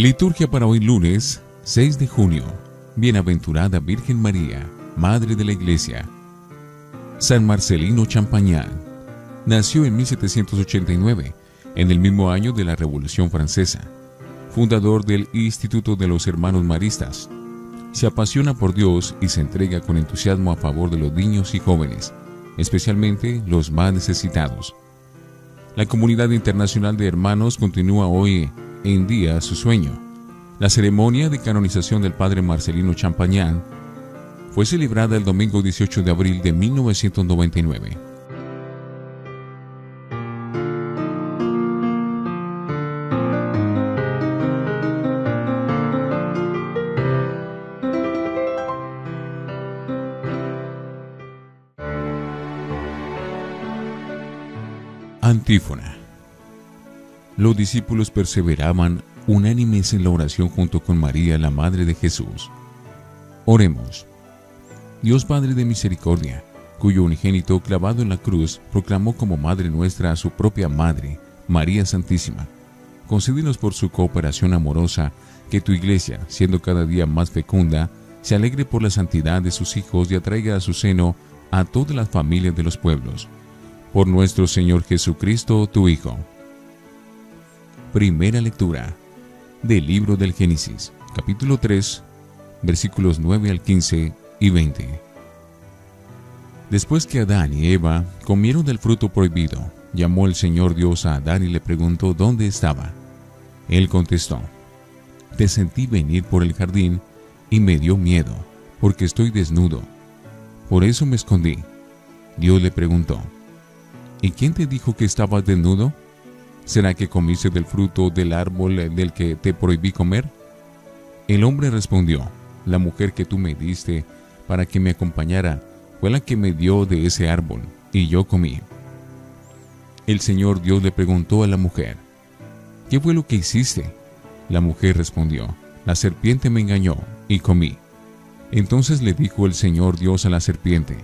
Liturgia para hoy lunes 6 de junio. Bienaventurada Virgen María, Madre de la Iglesia. San Marcelino Champagnat. Nació en 1789, en el mismo año de la Revolución Francesa. Fundador del Instituto de los Hermanos Maristas. Se apasiona por Dios y se entrega con entusiasmo a favor de los niños y jóvenes, especialmente los más necesitados. La comunidad internacional de hermanos continúa hoy en día su sueño. La ceremonia de canonización del padre Marcelino Champagnat fue celebrada el domingo 18 de abril de 1999. Antífona los discípulos perseveraban unánimes en la oración junto con María, la Madre de Jesús. Oremos. Dios Padre de Misericordia, cuyo unigénito clavado en la cruz proclamó como Madre nuestra a su propia Madre, María Santísima, concédenos por su cooperación amorosa que tu iglesia, siendo cada día más fecunda, se alegre por la santidad de sus hijos y atraiga a su seno a todas las familias de los pueblos. Por nuestro Señor Jesucristo, tu Hijo Primera lectura del libro del Génesis, capítulo 3, versículos 9 al 15 y 20. Después que Adán y Eva comieron del fruto prohibido, llamó el Señor Dios a Adán y le preguntó dónde estaba. Él contestó, Te sentí venir por el jardín y me dio miedo, porque estoy desnudo. Por eso me escondí. Dios le preguntó, ¿Y quién te dijo que estabas desnudo? ¿Será que comiste del fruto del árbol del que te prohibí comer? El hombre respondió, la mujer que tú me diste para que me acompañara fue la que me dio de ese árbol, y yo comí. El Señor Dios le preguntó a la mujer, ¿qué fue lo que hiciste? La mujer respondió, la serpiente me engañó, y comí. Entonces le dijo el Señor Dios a la serpiente,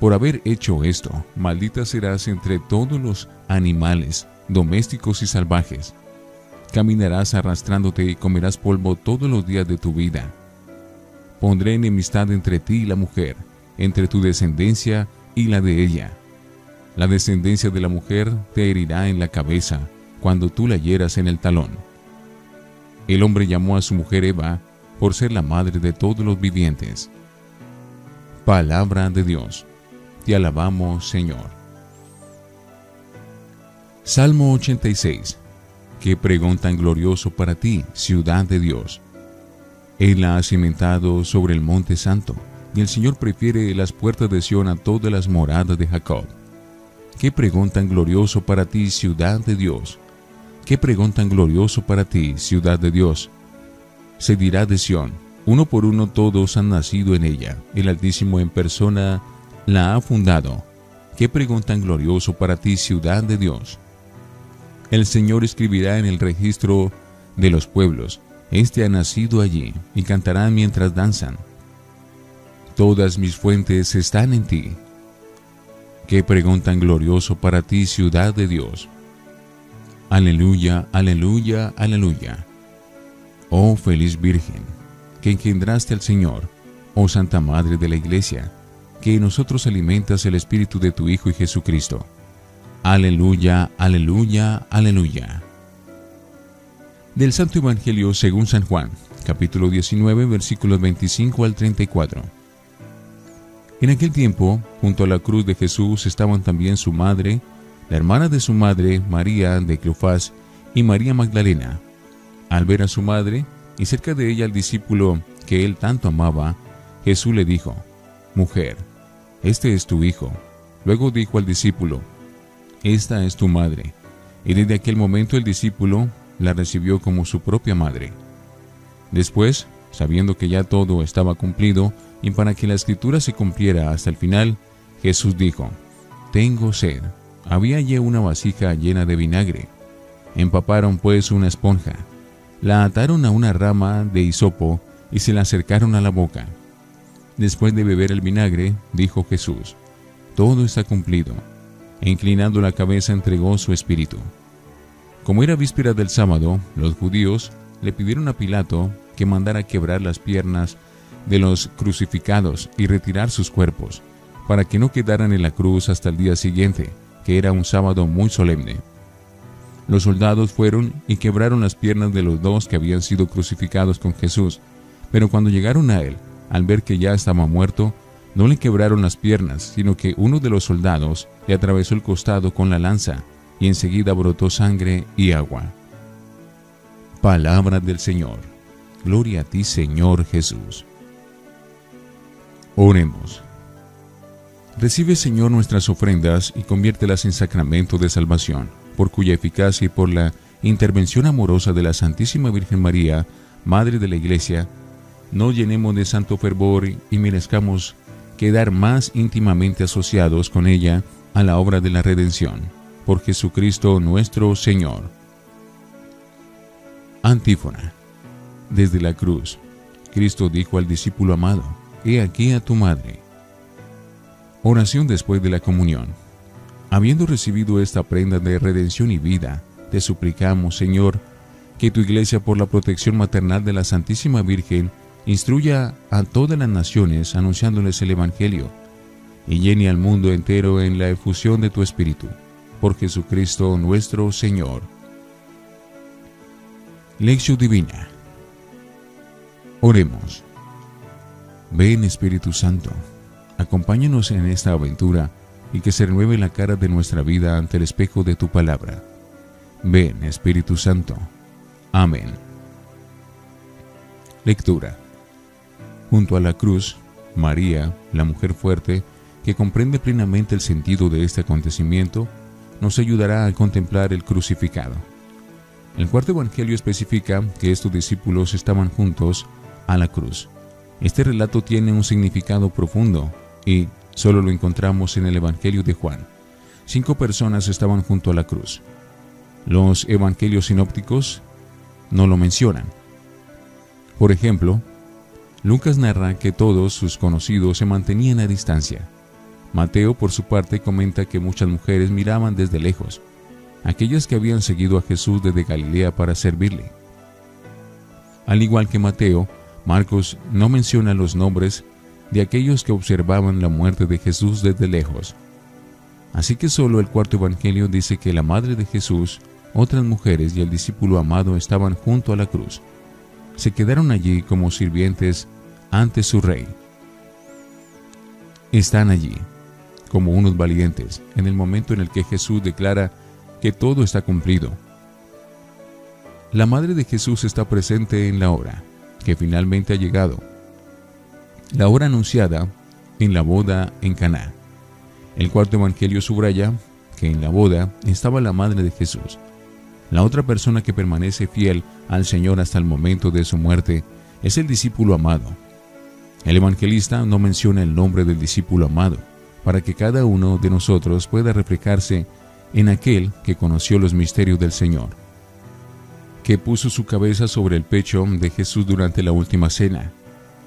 por haber hecho esto, maldita serás entre todos los animales domésticos y salvajes. Caminarás arrastrándote y comerás polvo todos los días de tu vida. Pondré enemistad entre ti y la mujer, entre tu descendencia y la de ella. La descendencia de la mujer te herirá en la cabeza cuando tú la hieras en el talón. El hombre llamó a su mujer Eva por ser la madre de todos los vivientes. Palabra de Dios. Te alabamos, Señor. Salmo 86. Qué pregón tan glorioso para ti, ciudad de Dios. Él la ha cimentado sobre el monte santo, y el Señor prefiere las puertas de Sión a todas las moradas de Jacob. Qué pregón tan glorioso para ti, ciudad de Dios. Qué pregón tan glorioso para ti, ciudad de Dios. Se dirá de Sión, uno por uno todos han nacido en ella, el Altísimo en persona la ha fundado. Qué pregón tan glorioso para ti, ciudad de Dios. El Señor escribirá en el registro de los pueblos, Este ha nacido allí, y cantarán mientras danzan. Todas mis fuentes están en ti. Qué pregón tan glorioso para ti, ciudad de Dios. Aleluya, aleluya, aleluya. Oh feliz Virgen, que engendraste al Señor, oh Santa Madre de la Iglesia, que en nosotros alimentas el Espíritu de tu Hijo y Jesucristo Aleluya, aleluya, aleluya. Del Santo Evangelio según San Juan, capítulo 19, versículos 25 al 34. En aquel tiempo, junto a la cruz de Jesús estaban también su madre, la hermana de su madre, María de Cleofás, y María Magdalena. Al ver a su madre, y cerca de ella al discípulo que él tanto amaba, Jesús le dijo, Mujer, este es tu hijo. Luego dijo al discípulo, esta es tu madre. Y desde aquel momento el discípulo la recibió como su propia madre. Después, sabiendo que ya todo estaba cumplido, y para que la escritura se cumpliera hasta el final, Jesús dijo, Tengo sed. Había allí una vasija llena de vinagre. Empaparon pues una esponja, la ataron a una rama de hisopo y se la acercaron a la boca. Después de beber el vinagre, dijo Jesús, Todo está cumplido e inclinando la cabeza entregó su espíritu. Como era víspera del sábado, los judíos le pidieron a Pilato que mandara quebrar las piernas de los crucificados y retirar sus cuerpos, para que no quedaran en la cruz hasta el día siguiente, que era un sábado muy solemne. Los soldados fueron y quebraron las piernas de los dos que habían sido crucificados con Jesús, pero cuando llegaron a él, al ver que ya estaba muerto, no le quebraron las piernas, sino que uno de los soldados le atravesó el costado con la lanza, y enseguida brotó sangre y agua. Palabra del Señor. Gloria a ti, Señor Jesús. Oremos. Recibe, Señor, nuestras ofrendas y conviértelas en sacramento de salvación, por cuya eficacia y por la intervención amorosa de la Santísima Virgen María, Madre de la Iglesia, nos llenemos de santo fervor y merezcamos quedar más íntimamente asociados con ella a la obra de la redención. Por Jesucristo nuestro Señor. Antífona. Desde la cruz, Cristo dijo al discípulo amado, He aquí a tu madre. Oración después de la comunión. Habiendo recibido esta prenda de redención y vida, te suplicamos, Señor, que tu iglesia por la protección maternal de la Santísima Virgen instruya a todas las naciones anunciándoles el Evangelio y llene al mundo entero en la efusión de tu Espíritu. Por Jesucristo nuestro Señor. Lección Divina. Oremos. Ven Espíritu Santo, acompáñanos en esta aventura y que se renueve la cara de nuestra vida ante el espejo de tu palabra. Ven Espíritu Santo. Amén. Lectura. Junto a la cruz, María, la mujer fuerte, que comprende plenamente el sentido de este acontecimiento, nos ayudará a contemplar el crucificado. El cuarto evangelio especifica que estos discípulos estaban juntos a la cruz. Este relato tiene un significado profundo y solo lo encontramos en el Evangelio de Juan. Cinco personas estaban junto a la cruz. Los evangelios sinópticos no lo mencionan. Por ejemplo, Lucas narra que todos sus conocidos se mantenían a distancia. Mateo, por su parte, comenta que muchas mujeres miraban desde lejos, aquellas que habían seguido a Jesús desde Galilea para servirle. Al igual que Mateo, Marcos no menciona los nombres de aquellos que observaban la muerte de Jesús desde lejos. Así que solo el cuarto evangelio dice que la madre de Jesús, otras mujeres y el discípulo amado estaban junto a la cruz. Se quedaron allí como sirvientes ante su rey. Están allí, como unos valientes, en el momento en el que Jesús declara que todo está cumplido. La madre de Jesús está presente en la hora que finalmente ha llegado. La hora anunciada en la boda en Caná. El cuarto evangelio subraya que en la boda estaba la madre de Jesús. La otra persona que permanece fiel al Señor hasta el momento de su muerte es el discípulo amado. El evangelista no menciona el nombre del discípulo amado, para que cada uno de nosotros pueda reflejarse en aquel que conoció los misterios del Señor que puso su cabeza sobre el pecho de Jesús durante la última cena.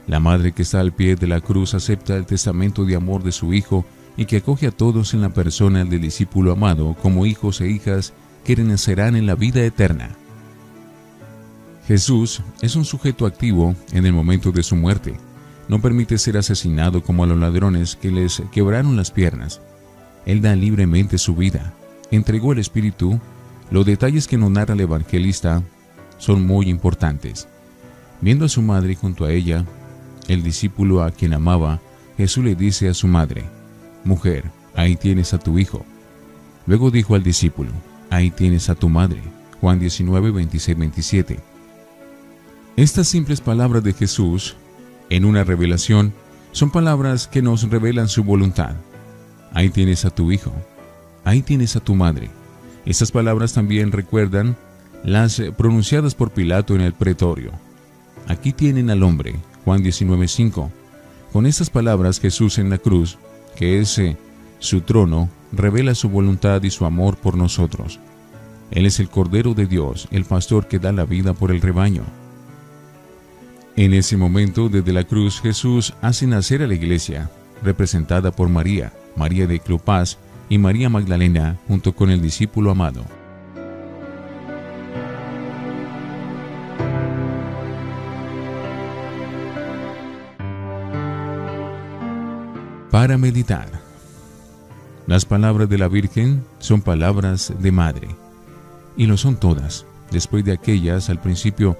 La madre que está al pie de la cruz acepta el testamento de amor de su Hijo y que acoge a todos en la persona del discípulo amado como hijos e hijas que renacerán en la vida eterna. Jesús es un sujeto activo en el momento de su muerte. No permite ser asesinado como a los ladrones que les quebraron las piernas. Él da libremente su vida. Entregó el Espíritu los detalles que nos narra el evangelista son muy importantes. Viendo a su madre junto a ella, el discípulo a quien amaba, Jesús le dice a su madre, Mujer, ahí tienes a tu hijo. Luego dijo al discípulo, Ahí tienes a tu madre. Juan 19, 26, 27. Estas simples palabras de Jesús, en una revelación, son palabras que nos revelan su voluntad. Ahí tienes a tu hijo. Ahí tienes a tu madre. Estas palabras también recuerdan las pronunciadas por Pilato en el pretorio. Aquí tienen al hombre, Juan 19:5. Con estas palabras Jesús en la cruz, que es eh, su trono, revela su voluntad y su amor por nosotros. Él es el Cordero de Dios, el pastor que da la vida por el rebaño. En ese momento, desde la cruz, Jesús hace nacer a la iglesia, representada por María, María de Cleopás y María Magdalena, junto con el discípulo amado. Para meditar. Las palabras de la Virgen son palabras de madre, y lo son todas, después de aquellas al principio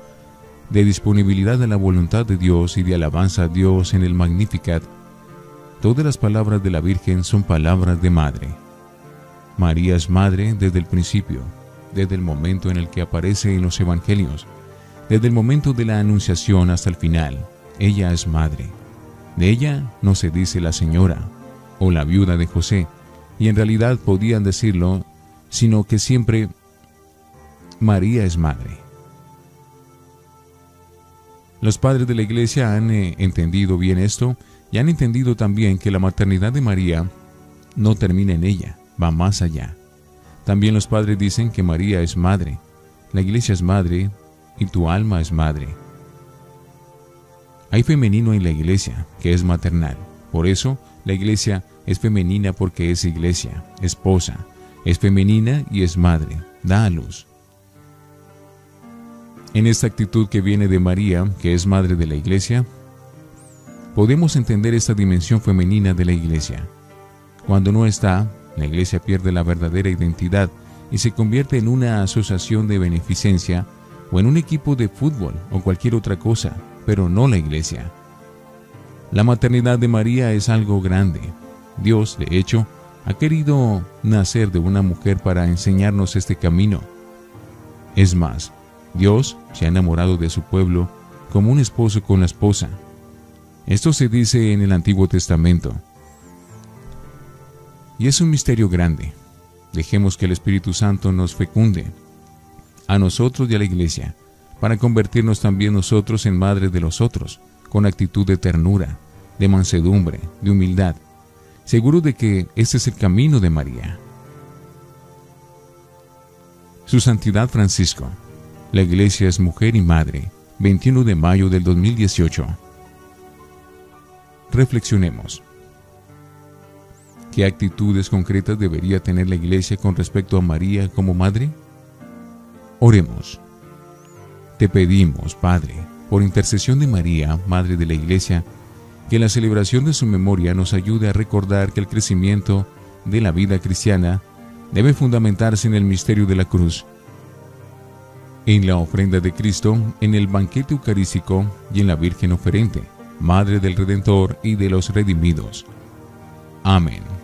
de disponibilidad a la voluntad de Dios y de alabanza a Dios en el Magnificat. Todas las palabras de la Virgen son palabras de madre. María es madre desde el principio, desde el momento en el que aparece en los Evangelios, desde el momento de la Anunciación hasta el final. Ella es madre. De ella no se dice la señora o la viuda de José, y en realidad podían decirlo, sino que siempre María es madre. Los padres de la iglesia han eh, entendido bien esto y han entendido también que la maternidad de María no termina en ella, va más allá. También los padres dicen que María es madre, la iglesia es madre y tu alma es madre. Hay femenino en la iglesia, que es maternal. Por eso, la iglesia es femenina porque es iglesia, esposa. Es femenina y es madre, da a luz. En esta actitud que viene de María, que es madre de la iglesia, podemos entender esta dimensión femenina de la iglesia. Cuando no está, la iglesia pierde la verdadera identidad y se convierte en una asociación de beneficencia o en un equipo de fútbol o cualquier otra cosa, pero no la iglesia. La maternidad de María es algo grande. Dios, de hecho, ha querido nacer de una mujer para enseñarnos este camino. Es más, Dios se ha enamorado de su pueblo como un esposo con la esposa. Esto se dice en el Antiguo Testamento. Y es un misterio grande. Dejemos que el Espíritu Santo nos fecunde, a nosotros y a la iglesia, para convertirnos también nosotros en madres de los otros, con actitud de ternura, de mansedumbre, de humildad, seguro de que ese es el camino de María. Su Santidad Francisco. La Iglesia es mujer y madre. 21 de mayo del 2018. Reflexionemos. ¿Qué actitudes concretas debería tener la Iglesia con respecto a María como madre? Oremos. Te pedimos, Padre, por intercesión de María, Madre de la Iglesia, que la celebración de su memoria nos ayude a recordar que el crecimiento de la vida cristiana debe fundamentarse en el misterio de la cruz, en la ofrenda de Cristo, en el banquete eucarístico y en la Virgen oferente, Madre del Redentor y de los redimidos. Amén.